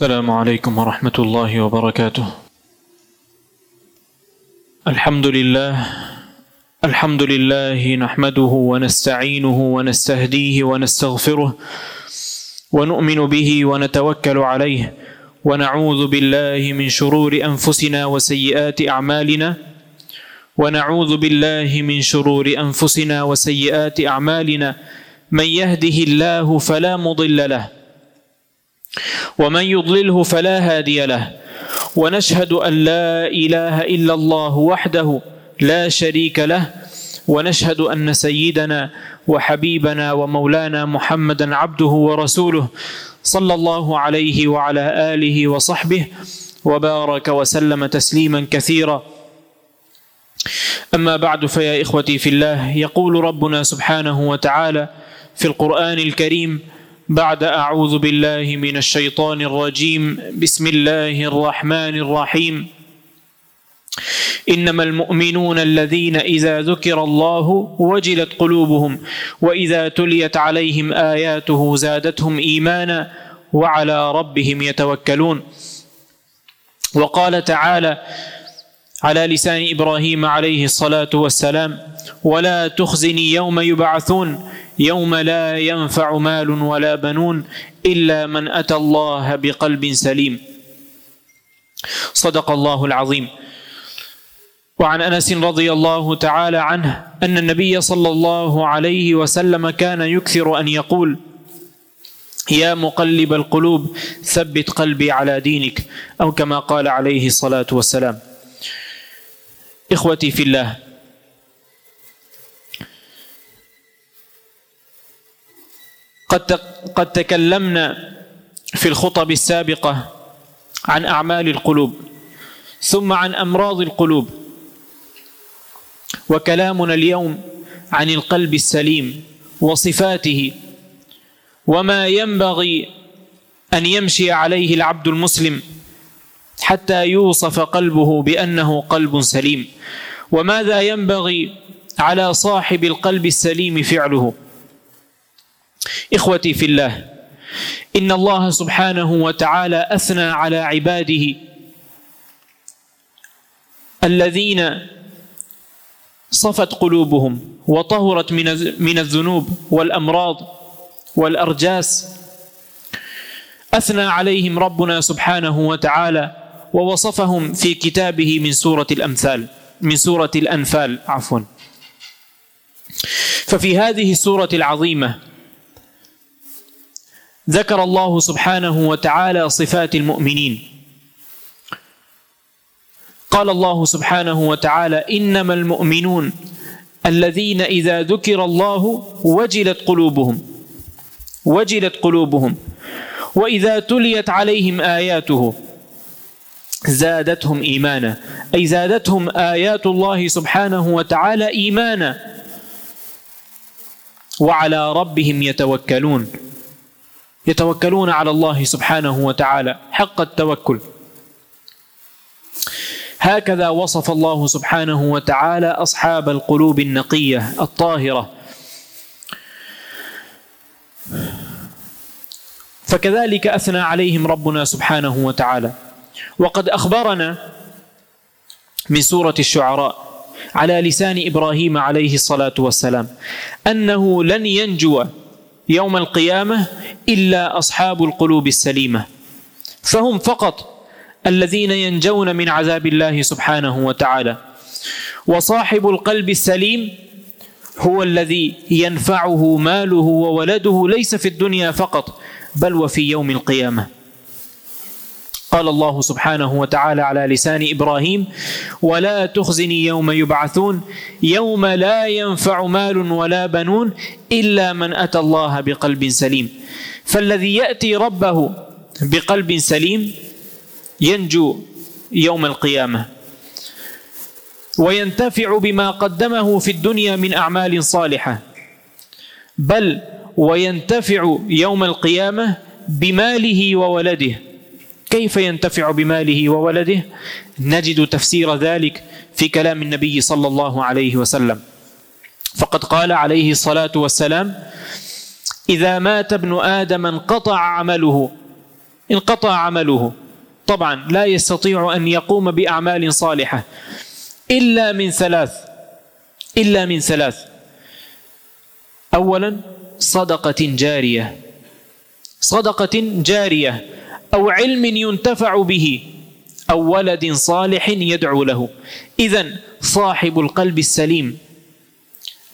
السلام عليكم ورحمة الله وبركاته. الحمد لله الحمد لله نحمده ونستعينه ونستهديه ونستغفره ونؤمن به ونتوكل عليه ونعوذ بالله من شرور أنفسنا وسيئات أعمالنا ونعوذ بالله من شرور أنفسنا وسيئات أعمالنا من يهده الله فلا مضل له ومن يضلله فلا هادي له. ونشهد أن لا إله إلا الله وحده لا شريك له. ونشهد أن سيدنا وحبيبنا ومولانا محمدا عبده ورسوله صلى الله عليه وعلى آله وصحبه وبارك وسلم تسليما كثيرا. أما بعد فيا إخوتي في الله يقول ربنا سبحانه وتعالى في القرآن الكريم بعد أعوذ بالله من الشيطان الرجيم. بسم الله الرحمن الرحيم. إنما المؤمنون الذين إذا ذكر الله وجلت قلوبهم وإذا تليت عليهم آياته زادتهم إيمانا وعلى ربهم يتوكلون. وقال تعالى على لسان إبراهيم عليه الصلاة والسلام ولا تخزني يوم يبعثون يوم لا ينفع مال ولا بنون إلا من أتى الله بقلب سليم. صدق الله العظيم. وعن أنس رضي الله تعالى عنه أن النبي صلى الله عليه وسلم كان يكثر أن يقول يا مقلب القلوب ثبت قلبي على دينك أو كما قال عليه الصلاة والسلام. إخوتي في الله قد قد تكلمنا في الخطب السابقة عن أعمال القلوب ثم عن أمراض القلوب. وكلامنا اليوم عن القلب السليم وصفاته وما ينبغي أن يمشي عليه العبد المسلم حتى يوصف قلبه بأنه قلب سليم. وماذا ينبغي على صاحب القلب السليم فعله؟ إخوتي في الله إن الله سبحانه وتعالى أثنى على عباده الذين صفت قلوبهم وطهرت من الذنوب والأمراض والأرجاس. أثنى عليهم ربنا سبحانه وتعالى ووصفهم في كتابه من سورة الأمثال من سورة الأنفال عفوا. ففي هذه السورة العظيمة ذكر الله سبحانه وتعالى صفات المؤمنين. قال الله سبحانه وتعالى إنما المؤمنون الذين إذا ذكر الله وجلت قلوبهم وجلت قلوبهم وإذا تليت عليهم آياته زادتهم إيمانا. أي زادتهم آيات الله سبحانه وتعالى إيمانا. وعلى ربهم يتوكلون. يتوكلون على الله سبحانه وتعالى حق التوكل. هكذا وصف الله سبحانه وتعالى أصحاب القلوب النقية الطاهرة. فكذلك أثنى عليهم ربنا سبحانه وتعالى. وقد أخبرنا من سورة الشعراء على لسان إبراهيم عليه الصلاة والسلام أنه لن ينجو يوم القيامة إلا أصحاب القلوب السليمة. فهم فقط الذين ينجون من عذاب الله سبحانه وتعالى. وصاحب القلب السليم هو الذي ينفعه ماله وولده ليس في الدنيا فقط بل وفي يوم القيامة. قال الله سبحانه وتعالى على لسان إبراهيم ولا تخزني يوم يبعثون يوم لا ينفع مال ولا بنون إلا من أتى الله بقلب سليم. فالذي يأتي ربه بقلب سليم ينجو يوم القيامة وينتفع بما قدمه في الدنيا من أعمال صالحة بل وينتفع يوم القيامة بماله وولده. كيف ينتفع بماله وولده؟ نجد تفسير ذلك في كلام النبي صلى الله عليه وسلم. فقد قال عليه الصلاة والسلام إذا مات ابن آدم انقطع عمله. انقطع عمله. طبعا لا يستطيع أن يقوم بأعمال صالحة. إلا من ثلاث. إلا من ثلاث. أولا صدقة جارية. صدقة جارية. أو علم ينتفع به أو ولد صالح يدعو له. إذا صاحب القلب السليم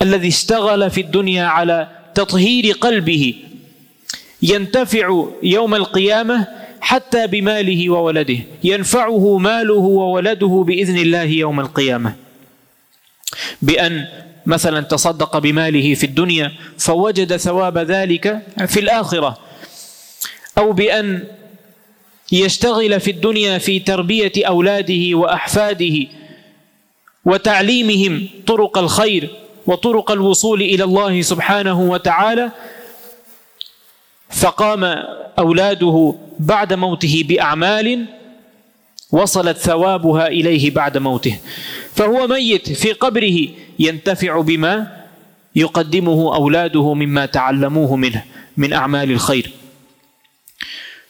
الذي اشتغل في الدنيا على تطهير قلبه ينتفع يوم القيامة حتى بماله وولده ينفعه ماله وولده بإذن الله يوم القيامة. بأن مثلا تصدق بماله في الدنيا فوجد ثواب ذلك في الآخرة أو بأن يشتغل في الدنيا في تربية أولاده وأحفاده وتعليمهم طرق الخير وطرق الوصول إلى الله سبحانه وتعالى فقام أولاده بعد موته بأعمال وصلت ثوابها إليه بعد موته. فهو ميت في قبره ينتفع بما يقدمه أولاده مما تعلموه منه من أعمال الخير.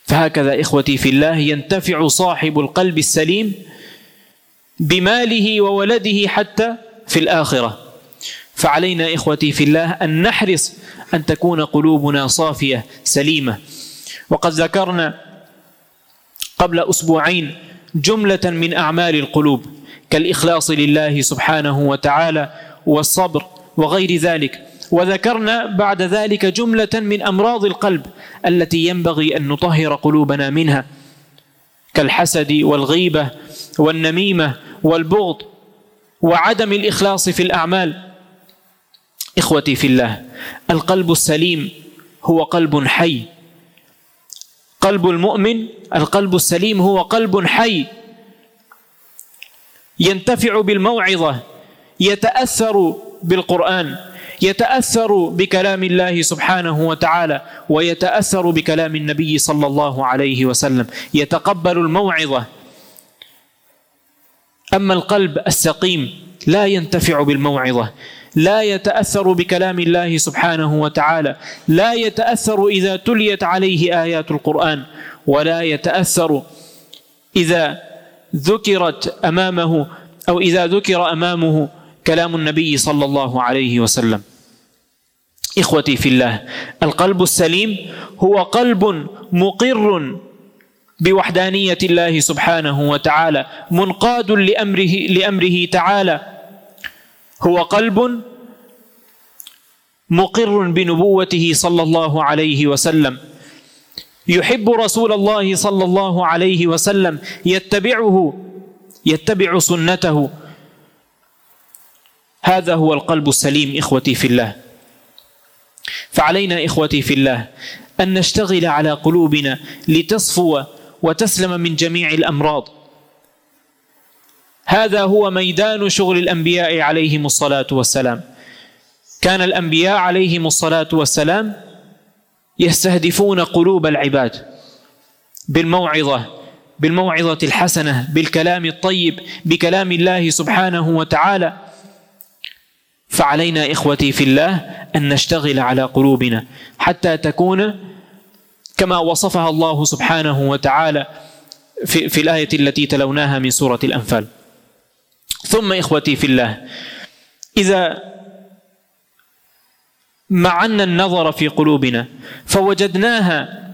فهكذا إخوتي في الله ينتفع صاحب القلب السليم بماله وولده حتى في الآخرة. فعلينا إخوتي في الله أن نحرص أن تكون قلوبنا صافية سليمة. وقد ذكرنا قبل أسبوعين جملة من أعمال القلوب كالإخلاص لله سبحانه وتعالى والصبر وغير ذلك. وذكرنا بعد ذلك جملة من أمراض القلب التي ينبغي أن نطهر قلوبنا منها كالحسد والغيبة والنميمة والبغض وعدم الإخلاص في الأعمال. إخوتي في الله القلب السليم هو قلب حي. قلب المؤمن القلب السليم هو قلب حي. ينتفع بالموعظة يتأثر بالقرآن. يتأثر بكلام الله سبحانه وتعالى ويتأثر بكلام النبي صلى الله عليه وسلم. يتقبل الموعظة. أما القلب السقيم لا ينتفع بالموعظة. لا يتأثر بكلام الله سبحانه وتعالى. لا يتأثر إذا تليت عليه آيات القرآن. ولا يتأثر إذا ذكرت أمامه أو إذا ذكر أمامه كلام النبي صلى الله عليه وسلم. إخوتي في الله القلب السليم هو قلب مقر بوحدانية الله سبحانه وتعالى منقاد لأمره, لأمره تعالى. هو قلب مقر بنبوته صلى الله عليه وسلم. يحب رسول الله صلى الله عليه وسلم يتبعه يتبع سنته. هذا هو القلب السليم إخوتي في الله. فعلينا إخوتي في الله أن نشتغل على قلوبنا لتصفو وتسلم من جميع الأمراض. هذا هو ميدان شغل الأنبياء عليهم الصلاة والسلام. كان الأنبياء عليهم الصلاة والسلام يستهدفون قلوب العباد بالموعظة بالموعظة الحسنة بالكلام الطيب بكلام الله سبحانه وتعالى. فعلينا إخوتي في الله أن نشتغل على قلوبنا حتى تكون كما وصفها الله سبحانه وتعالى في, في الآية التي تلوناها من سورة الأنفال. ثم إخوتي في الله إذا معنا النظر في قلوبنا فوجدناها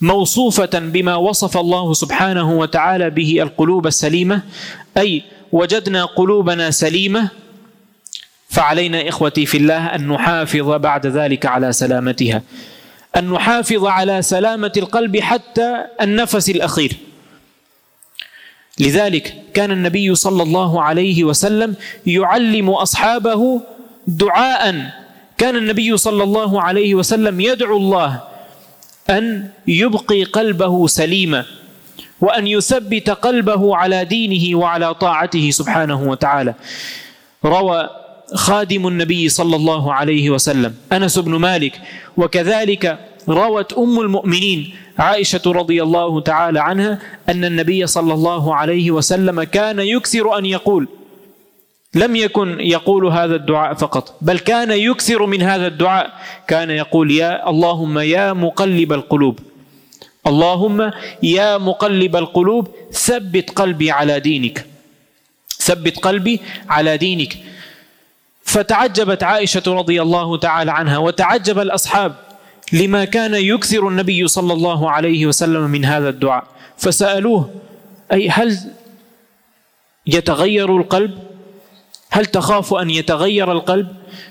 موصوفة بما وصف الله سبحانه وتعالى به القلوب السليمة أي وجدنا قلوبنا سليمة فعلينا إخوتي في الله أن نحافظ بعد ذلك على سلامتها. أن نحافظ على سلامة القلب حتى النفس الأخير. لذلك كان النبي صلى الله عليه وسلم يعلم أصحابه دعاء. كان النبي صلى الله عليه وسلم يدعو الله أن يبقي قلبه سليما وأن يثبت قلبه على دينه وعلى طاعته سبحانه وتعالى. روى خادم النبي صلى الله عليه وسلم. أنس بن مالك. وكذلك روت أم المؤمنين عائشة رضي الله تعالى عنها أن النبي صلى الله عليه وسلم كان يكثر أن يقول. لم يكن يقول هذا الدعاء فقط بل كان يكثر من هذا الدعاء. كان يقول يا اللهم يا مقلب القلوب. اللهم يا مقلب القلوب ثبت قلبي على دينك. ثبت قلبي على دينك. فتعجبت عائشة رضي الله تعالى عنها وتعجب الأصحاب لما كان يكثر النبي صلى الله عليه وسلم من هذا الدعاء. فسألوه أي هل يتغير القلب؟ هل تخاف أن يتغير القلب؟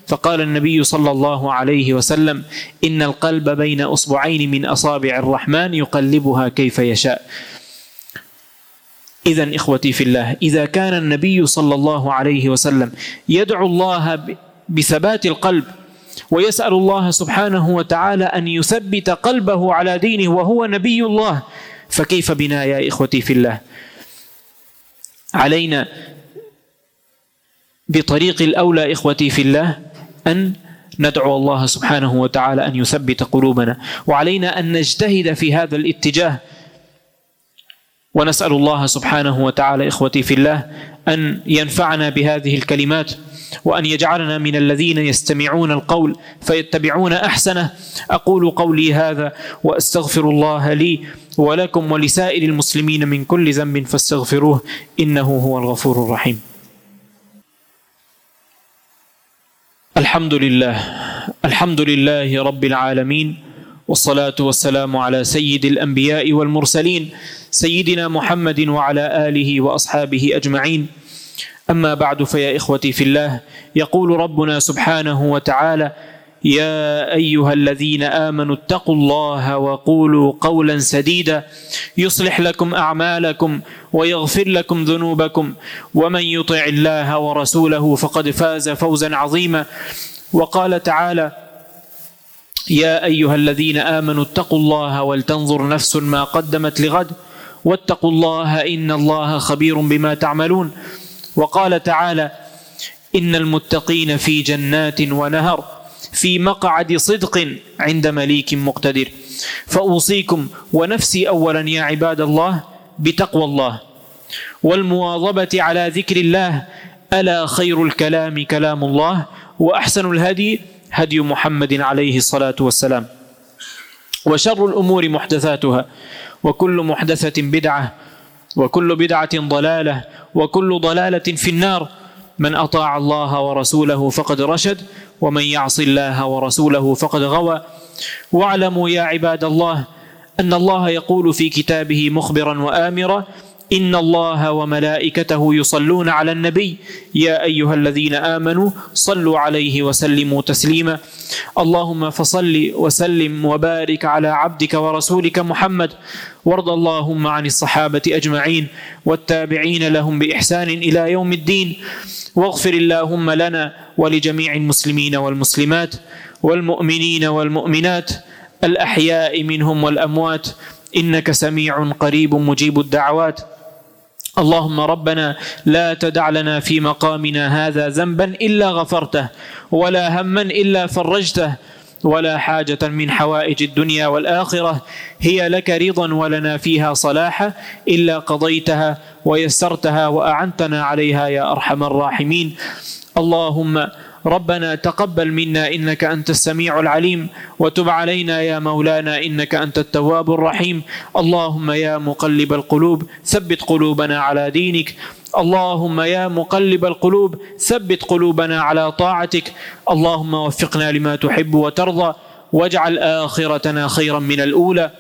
فقال النبي صلى الله عليه وسلم إن القلب بين أصبعين من أصابع الرحمن يقلبها كيف يشاء. إذا إخوتي في الله إذا كان النبي صلى الله عليه وسلم يدعو الله بثبات القلب ويسأل الله سبحانه وتعالى أن يثبت قلبه على دينه وهو نبي الله فكيف بنا يا إخوتي في الله؟ علينا بطريق الأولى إخوتي في الله أن ندعو الله سبحانه وتعالى أن يثبت قلوبنا وعلينا أن نجتهد في هذا الاتجاه ونسأل الله سبحانه وتعالى إخوتي في الله أن ينفعنا بهذه الكلمات وأن يجعلنا من الذين يستمعون القول فيتبعون أحسنه. أقول قولي هذا وأستغفر الله لي ولكم ولسائر المسلمين من كل ذنب فاستغفروه إنه هو الغفور الرحيم. الحمد لله الحمد لله رب العالمين. والصلاة والسلام على سيد الأنبياء والمرسلين سيدنا محمد وعلى آله وأصحابه أجمعين. أما بعد فيا إخوتي في الله يقول ربنا سبحانه وتعالى يا أيها الذين آمنوا اتقوا الله وقولوا قولا سديدا يصلح لكم أعمالكم ويغفر لكم ذنوبكم ومن يطع الله ورسوله فقد فاز فوزا عظيما. وقال تعالى يا أيها الذين آمنوا اتقوا الله ولتنظر نفس ما قدمت لغد واتقوا الله إن الله خبير بما تعملون. وقال تعالى إن المتقين في جنات ونهر في مقعد صدق عند مليك مقتدر. فأوصيكم ونفسي أولا يا عباد الله بتقوى الله والمواظبة على ذكر الله. ألا خير الكلام كلام الله وأحسن الهدي هدي محمد عليه الصلاة والسلام. وشر الأمور محدثاتها وكل محدثة بدعة وكل بدعة ضلالة وكل ضلالة في النار. من أطاع الله ورسوله فقد رشد ومن يعص الله ورسوله فقد غوى. واعلموا يا عباد الله أن الله يقول في كتابه مخبرا وآمرا إن الله وملائكته يصلون على النبي. يا أيها الذين آمنوا صلوا عليه وسلموا تسليما. اللهم فصل وسلم وبارك على عبدك ورسولك محمد. وارض اللهم عن الصحابة أجمعين. والتابعين لهم بإحسان إلى يوم الدين. واغفر اللهم لنا ولجميع المسلمين والمسلمات. والمؤمنين والمؤمنات. الأحياء منهم والأموات. إنك سميع قريب مجيب الدعوات. اللهم ربنا لا تدع لنا في مقامنا هذا ذنبا إلا غفرته ولا هما إلا فرجته ولا حاجة من حوائج الدنيا والآخرة هي لك رضا ولنا فيها صلاحا إلا قضيتها ويسرتها وأعنتنا عليها يا أرحم الراحمين. اللهم ربنا تقبل منا إنك أنت السميع العليم وتب علينا يا مولانا إنك أنت التواب الرحيم. اللهم يا مقلب القلوب ثبت قلوبنا على دينك. اللهم يا مقلب القلوب ثبت قلوبنا على طاعتك. اللهم وفقنا لما تحب وترضى واجعل آخرتنا خيرا من الأولى.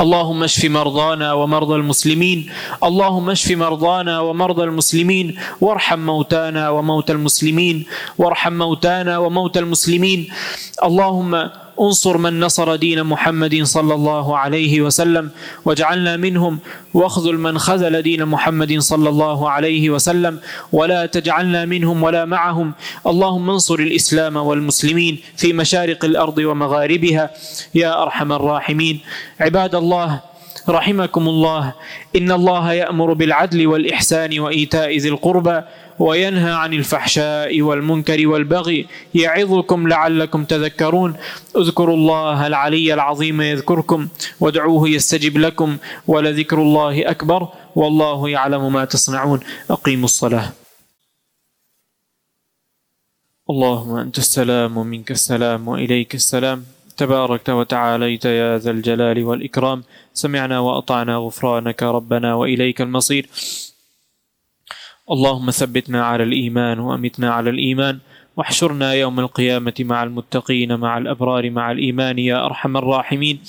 اللهم اشف مرضانا ومرضى المسلمين. اللهم اشف مرضانا ومرضى المسلمين. وارحم موتانا وموتى المسلمين. وارحم موتانا وموتى المسلمين. اللهم انصر من نصر دين محمد صلى الله عليه وسلم واجعلنا منهم واخذل من خذل دين محمد صلى الله عليه وسلم ولا تجعلنا منهم ولا معهم. اللهم انصر الإسلام والمسلمين في مشارق الأرض ومغاربها. يا أرحم الراحمين. عباد الله رحمكم الله. إن الله يأمر بالعدل والإحسان وإيتاء ذي القربى. وينهى عن الفحشاء والمنكر والبغي يعظكم لعلكم تذكرون. اذكروا الله العلي العظيم يذكركم وادعوه يستجب لكم ولذكر الله أكبر والله يعلم ما تصنعون. أقيموا الصلاة. اللهم أنت السلام ومنك السلام وإليك السلام. تباركت وتعاليت يا ذا الجلال والإكرام. سمعنا وأطعنا غفرانك ربنا وإليك المصير. اللهم ثبتنا على الإيمان وأمتنا على الإيمان واحشرنا يوم القيامة مع المتقين مع الأبرار مع الإيمان يا أرحم الراحمين.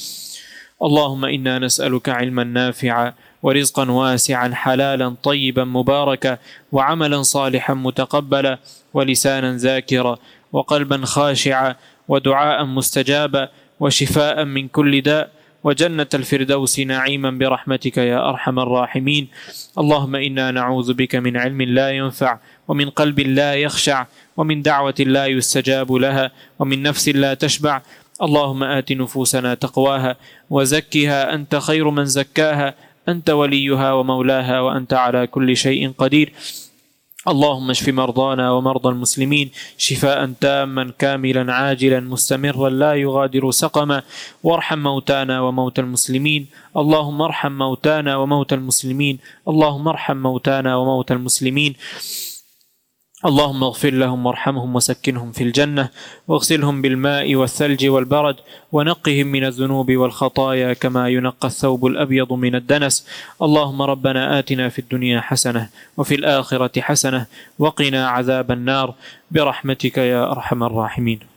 اللهم إنا نسألك علما نافعا ورزقا واسعا حلالا طيبا مباركا وعملا صالحا متقبلا ولسانا ذاكرا وقلبا خاشعا ودعاء مستجابا وشفاء من كل داء. وجنة الفردوس نعيما برحمتك يا أرحم الراحمين. اللهم إنا نعوذ بك من علم لا ينفع ومن قلب لا يخشع ومن دعوة لا يستجاب لها ومن نفس لا تشبع. اللهم آت نفوسنا تقواها وزكها أنت خير من زكاها أنت وليها ومولاها وأنت على كل شيء قدير. اللهم اشف مرضانا ومرضى المسلمين شفاء تاما كاملا عاجلا مستمرا لا يغادر سقما. وارحم موتانا وموتى المسلمين. اللهم ارحم موتانا وموتى المسلمين. اللهم ارحم موتانا وموتى المسلمين. اللهم اغفر لهم وارحمهم وسكنهم في الجنة واغسلهم بالماء والثلج والبرد ونقهم من الذنوب والخطايا كما ينقى الثوب الأبيض من الدنس. اللهم ربنا آتنا في الدنيا حسنة وفي الآخرة حسنة وقنا عذاب النار. برحمتك يا أرحم الراحمين.